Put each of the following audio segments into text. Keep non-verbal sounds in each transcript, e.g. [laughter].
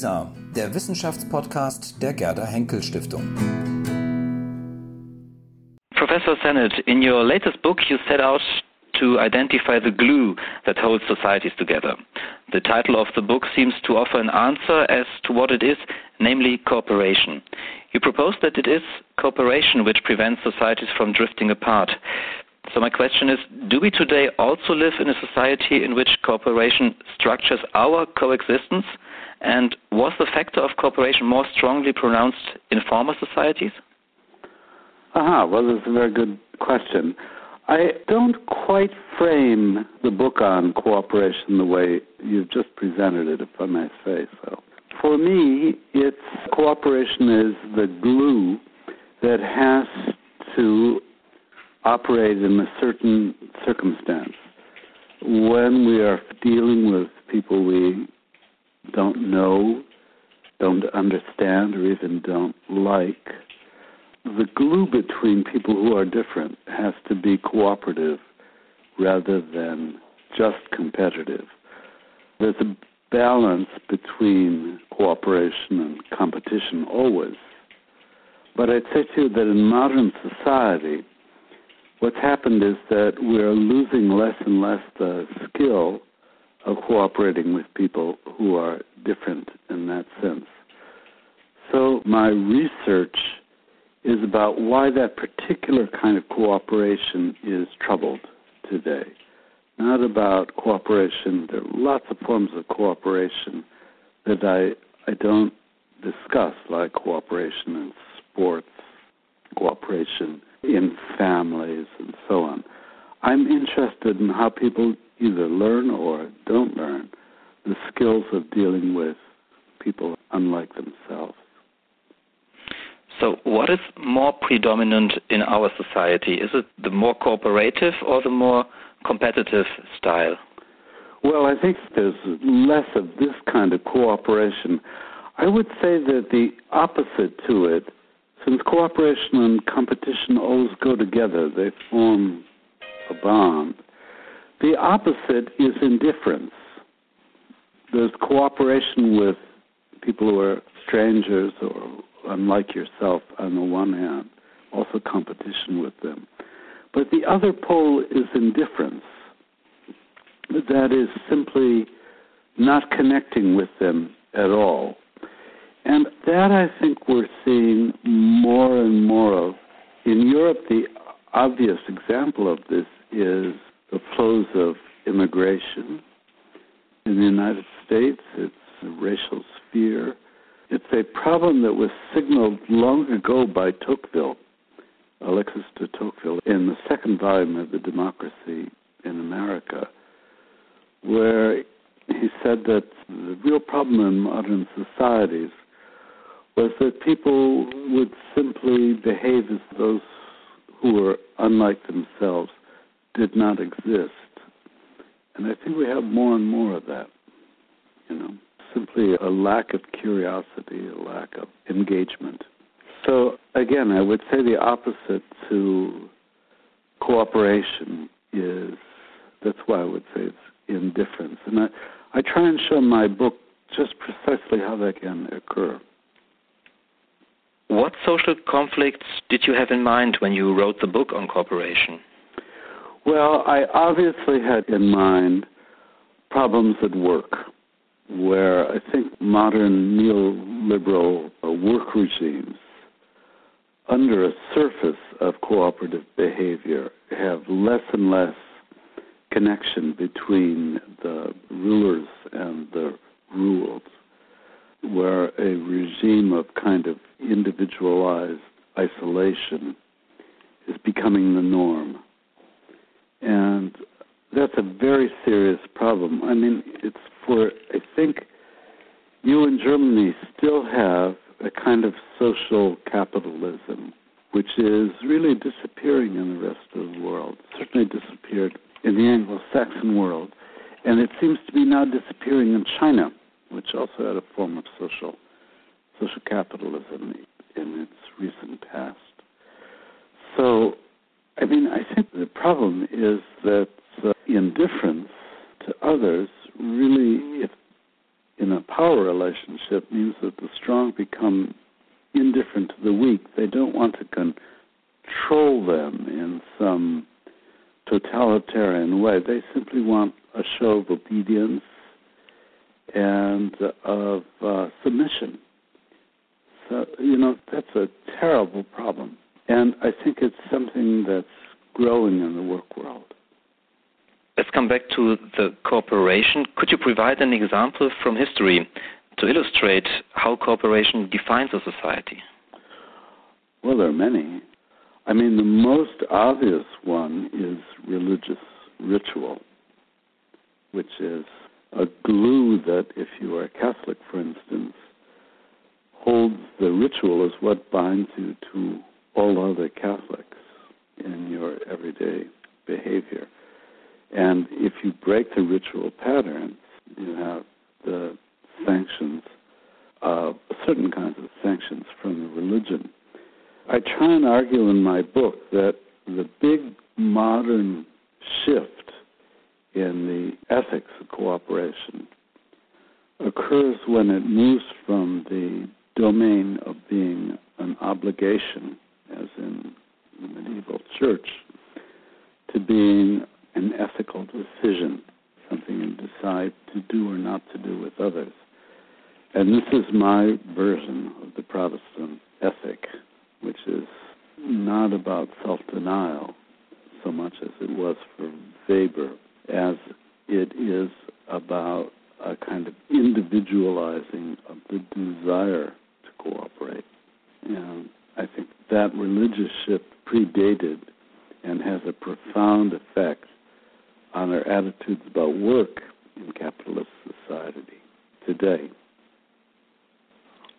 Der Wissenschaftspodcast der Gerda Henkel Stiftung. Professor Sennett, in your latest book you set out to identify the glue that holds societies together. The title of the book seems to offer an answer as to what it is, namely cooperation. You propose that it is cooperation which prevents societies from drifting apart. So my question is, do we today also live in a society in which cooperation structures our coexistence? And was the factor of cooperation more strongly pronounced in former societies? Aha, well, that's a very good question. I don't quite frame the book on cooperation the way you've just presented it, if I may say so. For me, it's cooperation is the glue that has to operate in a certain circumstance. When we are dealing with people we don't know, don't understand, or even don't like, the glue between people who are different has to be cooperative rather than just competitive. There's a balance between cooperation and competition always. But I'd say to you that in modern society, what's happened is that we're losing less and less the skill of cooperating with people who are different in that sense. So my research is about why that particular kind of cooperation is troubled today. Not about cooperation. There are lots of forms of cooperation that I I don't discuss, like cooperation in sports, cooperation in families, and so on. I'm interested in how people either learn or don't learn the skills of dealing with people unlike themselves. So, what is more predominant in our society? Is it the more cooperative or the more competitive style? Well, I think there's less of this kind of cooperation. I would say that the opposite to it, since cooperation and competition always go together, they form a bond. The opposite is indifference. There's cooperation with people who are strangers or unlike yourself on the one hand, also competition with them. But the other pole is indifference. That is simply not connecting with them at all. And that I think we're seeing more and more of. In Europe, the obvious example of this is the flows of immigration. In the United States, it's the racial sphere it's a problem that was signaled long ago by Tocqueville, Alexis de Tocqueville, in the second volume of The Democracy in America, where he said that the real problem in modern societies was that people would simply behave as those who were unlike themselves did not exist. And I think we have more and more of that, you know simply a lack of curiosity, a lack of engagement. So, again, I would say the opposite to cooperation is that's why I would say it's indifference. And I, I try and show my book just precisely how that can occur. What social conflicts did you have in mind when you wrote the book on cooperation? Well, I obviously had in mind problems at work where I think modern neoliberal uh, work regimes, under a surface of cooperative behavior, have less and less connection between the rulers and the ruled, where a regime of kind of individualized isolation is becoming the norm. And that's a very serious problem. I mean, it's for, I think, you in Germany still have a kind of social capitalism which is really disappearing in the rest of the world. Certainly disappeared in the Anglo Saxon world. And it seems to be now disappearing in China, which also had a form of social social capitalism in its recent past. So, I mean, I think the problem is that uh, indifference to others really, if in a power relationship means that the strong become indifferent to the weak. They don't want to control them in some totalitarian way. They simply want a show of obedience and of uh, submission. So, you know, that's a terrible problem. And I think it's something that's growing in the work world. Let's come back to the cooperation. Could you provide an example from history to illustrate how cooperation defines a society? Well, there are many. I mean, the most obvious one is religious ritual, which is a glue that, if you are a Catholic, for instance, holds the ritual as what binds you to all other Catholics in your everyday behavior. And if you break the ritual patterns, you have the sanctions, uh, certain kinds of sanctions from the religion. I try and argue in my book that the big modern shift in the ethics of cooperation occurs when it moves from the domain of being an obligation, as in the medieval church, to being an ethical decision, something you decide to do or not to do with others. And this is my version of the Protestant ethic, which is not about self denial so much as it was for Weber, as it is about a kind of individualizing of the desire to cooperate. And I think that religious shift predated and has a profound effect on our attitudes about work in capitalist society today.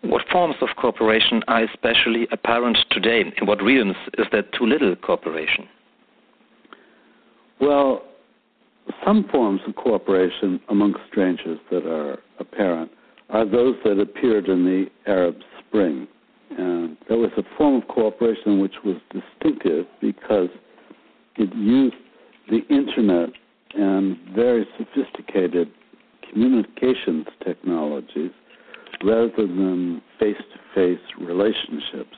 What forms of cooperation are especially apparent today? In what regions is there too little cooperation? Well, some forms of cooperation among strangers that are apparent are those that appeared in the Arab Spring. And there was a form of cooperation which was distinctive because it used the internet and very sophisticated communications technologies rather than face to face relationships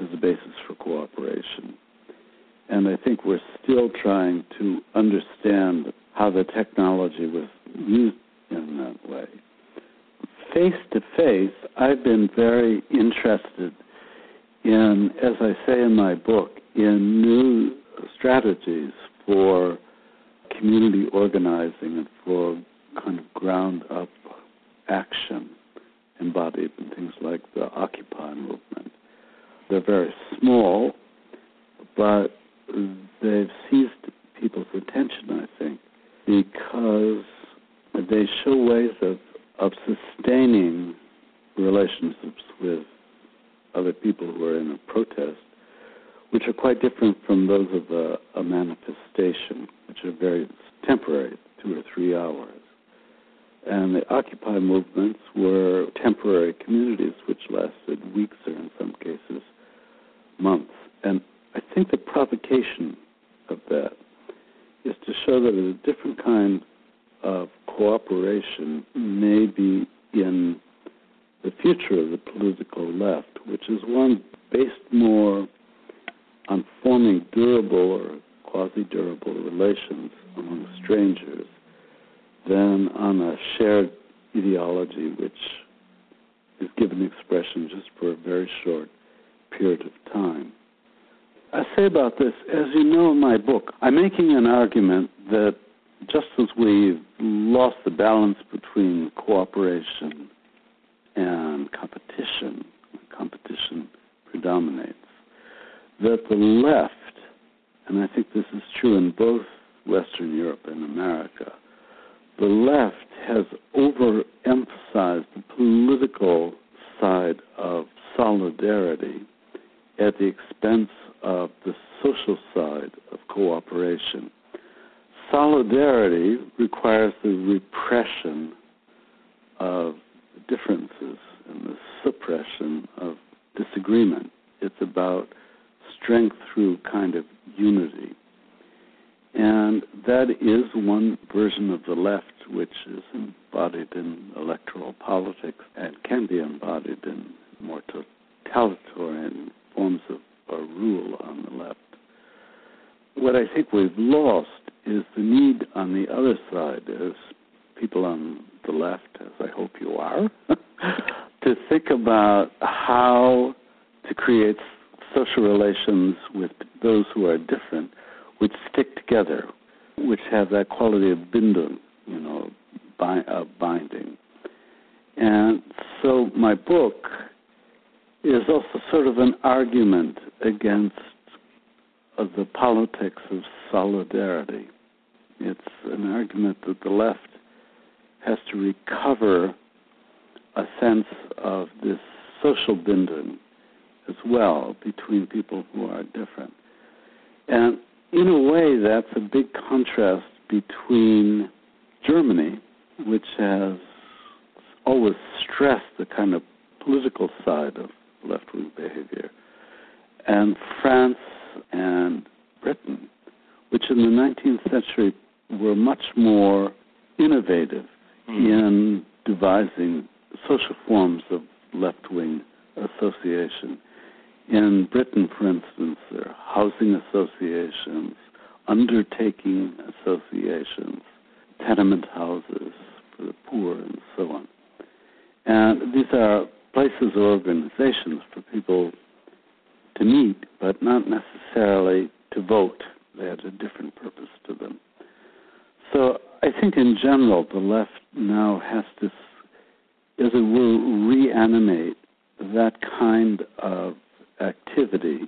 as a basis for cooperation. And I think we're still trying to understand how the technology was used that. Face to face, I've been very interested in, as I say in my book, in new strategies for community organizing and for kind of ground up action embodied in things like the Occupy movement. They're very small, but they've seized people's attention, I think, because they show ways of, of sustaining relationships with other people who are in a protest which are quite different from those of a, a manifestation, which are very temporary, two or three hours. And the Occupy movements were temporary communities which lasted weeks or, in some cases, months. And I think the provocation of that is to show that a different kind of cooperation may be in the future of the political left, which is one based more on forming durable or quasi durable relations among strangers than on a shared ideology which is given expression just for a very short period of time. I say about this, as you know in my book, I'm making an argument that just as we've lost the balance between cooperation and competition, competition predominates that the left, and I think this is true in both Western Europe and America, the left has overemphasized the political side of solidarity at the expense of the social side of cooperation. Solidarity requires the repression of differences and the suppression of disagreement. It's about strength through kind of unity. And that is one version of the left which is embodied in electoral politics and can be embodied in more totalitarian forms of rule on the left. What I think we've lost is the need on the other side, is people on the left, as I hope you are, [laughs] to think about how to create social relations with those who are different, which stick together, which have that quality of bindung, you know, of binding. And so my book is also sort of an argument against uh, the politics of solidarity. It's an argument that the left has to recover a sense of this social binding as well between people who are different. And in a way, that's a big contrast between Germany, which has always stressed the kind of political side of left wing behavior, and France and Britain, which in the 19th century were much more innovative mm. in devising social forms of left wing association. In Britain, for instance, there are housing associations, undertaking associations, tenement houses for the poor, and so on. And these are places or organizations for people to meet, but not necessarily to vote. They had a different purpose to them. So I think in general, the left now has to, as it will, reanimate that kind of activity.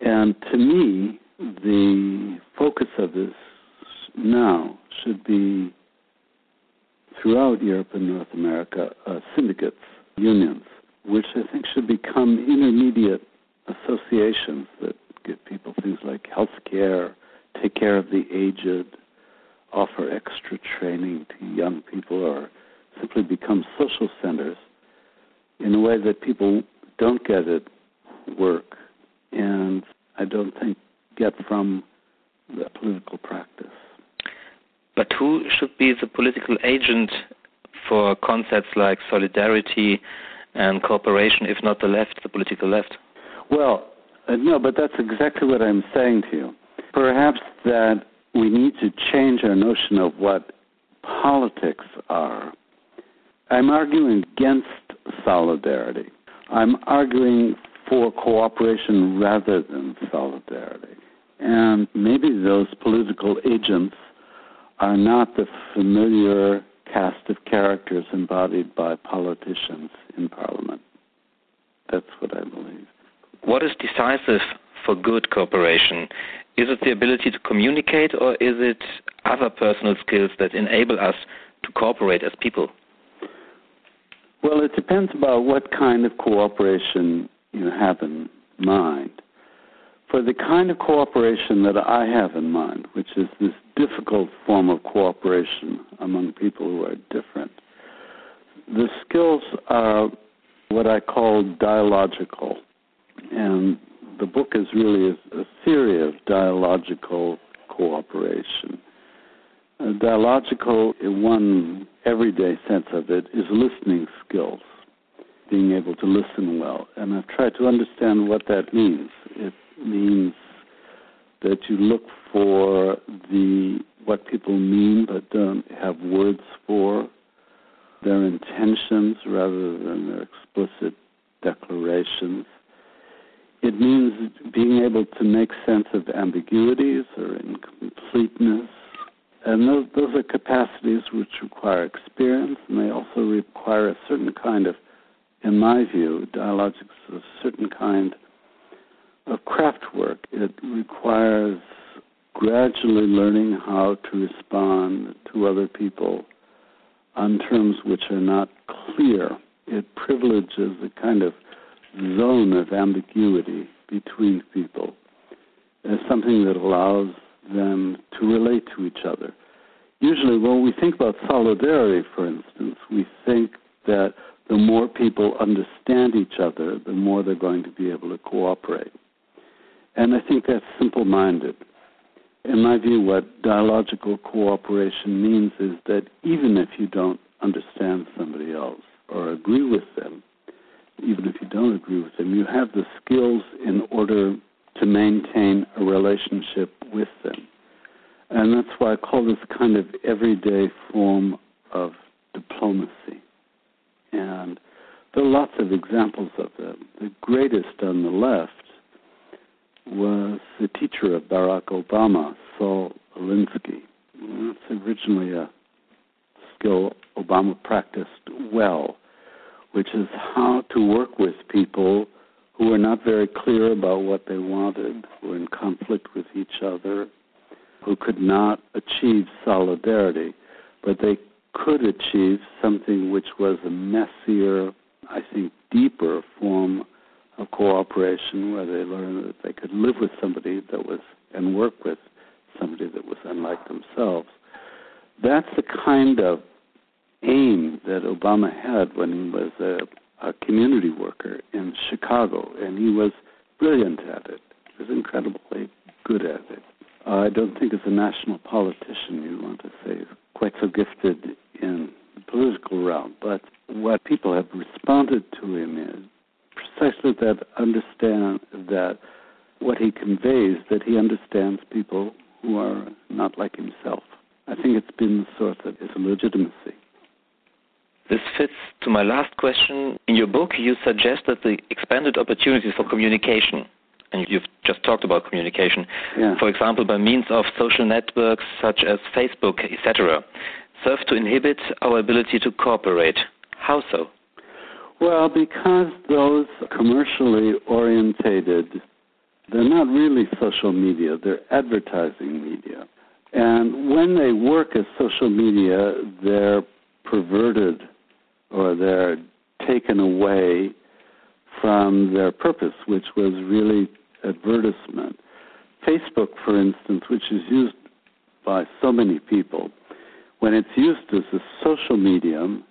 And to me, the focus of this now should be throughout Europe and North America uh, syndicates, unions, which I think should become intermediate associations that give people things like health care, take care of the aged, offer extra training to young people, or simply become social centers in a way that people don't get at work and I don't think get from the political practice. But who should be the political agent for concepts like solidarity and cooperation, if not the left, the political left? Well, uh, no, but that's exactly what I'm saying to you. Perhaps that we need to change our notion of what politics are. I'm arguing against solidarity. I'm arguing for cooperation rather than solidarity. And maybe those political agents are not the familiar cast of characters embodied by politicians in Parliament. That's what I believe. What is decisive for good cooperation? Is it the ability to communicate, or is it other personal skills that enable us to cooperate as people? Well, it depends about what kind of cooperation you have in mind. For the kind of cooperation that I have in mind, which is this difficult form of cooperation among people who are different, the skills are what I call dialogical. And the book is really a, a theory of dialogical cooperation. Dialogical, in one everyday sense of it, is listening skills, being able to listen well. And I've tried to understand what that means. It means that you look for the what people mean but don't have words for, their intentions rather than their explicit declarations. It means being able to make sense of ambiguities or incompleteness. And those, those are capacities which require experience, and they also require a certain kind of, in my view, dialogics, a certain kind of craft work. It requires gradually learning how to respond to other people on terms which are not clear. It privileges a kind of zone of ambiguity between people as something that allows them to relate to each other. Usually, when we think about solidarity, for instance, we think that the more people understand each other, the more they're going to be able to cooperate. And I think that's simple minded. In my view, what dialogical cooperation means is that even if you don't understand somebody else or agree with them, even if you don't agree with them, you have the skills in order to maintain a relationship with them. And that's why I call this kind of everyday form of diplomacy. And there are lots of examples of that. The greatest on the left was the teacher of Barack Obama, Saul Alinsky. That's originally a skill Obama practiced well, which is how to work with people who were not very clear about what they wanted, who were in conflict with each other, who could not achieve solidarity, but they could achieve something which was a messier, I think, deeper form of cooperation where they learned that they could live with somebody that was and work with somebody that was unlike themselves. That's the kind of aim that Obama had when he was a, a community worker in Chicago, and he was brilliant at it. He was incredibly good at it. I don't think as a national politician you want to say quite so gifted in the political realm, but what people have responded to him is precisely that understand that what he conveys that he understands people who are not like himself. I think it's been the source of his legitimacy. This fits to my last question. In your book, you suggest that the expanded opportunities for communication, and you've just talked about communication, yeah. for example, by means of social networks such as Facebook, etc., serve to inhibit our ability to cooperate. How so? Well, because those commercially orientated, they're not really social media, they're advertising media. And when they work as social media, they're perverted or they're taken away from their purpose, which was really advertisement. Facebook, for instance, which is used by so many people, when it's used as a social medium,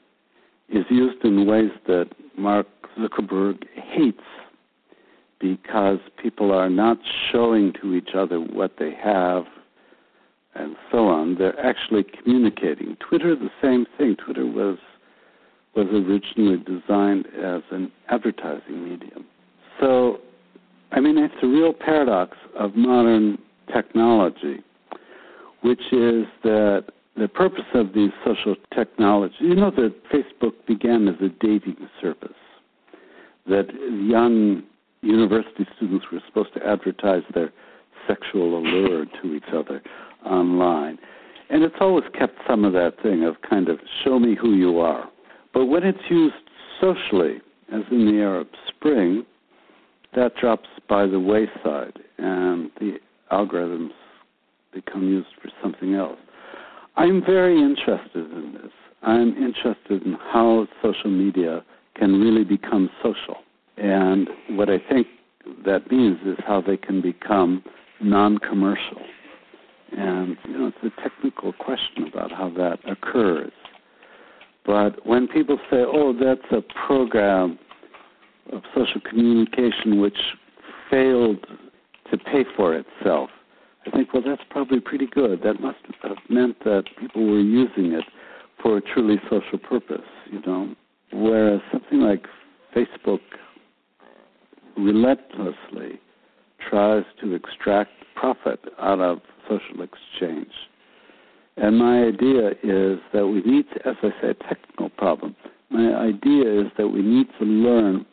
is used in ways that Mark Zuckerberg hates because people are not showing to each other what they have and so on. They're actually communicating. Twitter, the same thing. Twitter was was originally designed as an advertising medium. So, I mean, it's a real paradox of modern technology, which is that the purpose of these social technologies, you know that Facebook began as a dating service, that young university students were supposed to advertise their sexual allure to each other online. And it's always kept some of that thing of kind of show me who you are. But when it's used socially, as in the Arab Spring, that drops by the wayside and the algorithms become used for something else. I'm very interested in this. I'm interested in how social media can really become social. And what I think that means is how they can become non commercial. And, you know, it's a technical question about how that occurs. But when people say, oh, that's a program of social communication which failed to pay for itself, I think, well, that's probably pretty good. That must have meant that people were using it for a truly social purpose, you know. Whereas something like Facebook relentlessly tries to extract profit out of social exchange. And my idea is that we need to, as I say, a technical problem. My idea is that we need to learn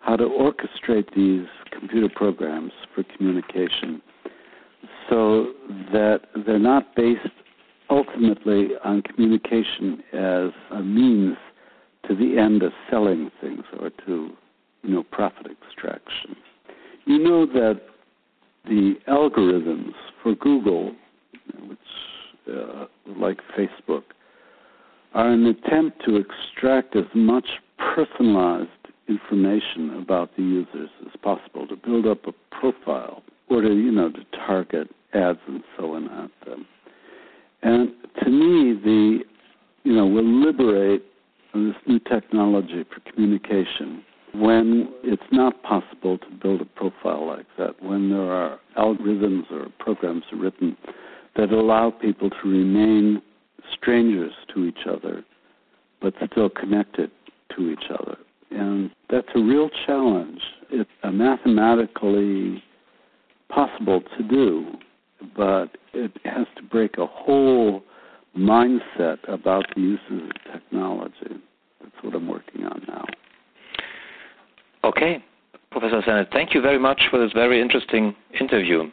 how to orchestrate these computer programs for communication so that they're not based ultimately on communication as a means to the end of selling things or to you know profit extraction. You know that the algorithms for Google, which uh, like Facebook, are an attempt to extract as much personalized information about the users as possible to build up a profile or to you know to target ads and so on at them. And to me, the you know will liberate this new technology for communication when it's not possible to build a profile like that, when there are algorithms or programs written that allow people to remain strangers to each other, but still connected to each other. And that's a real challenge. It's mathematically possible to do, but it has to break a whole mindset about the uses of technology. That's what I'm working on now. Okay. Professor Sennett, thank you very much for this very interesting interview.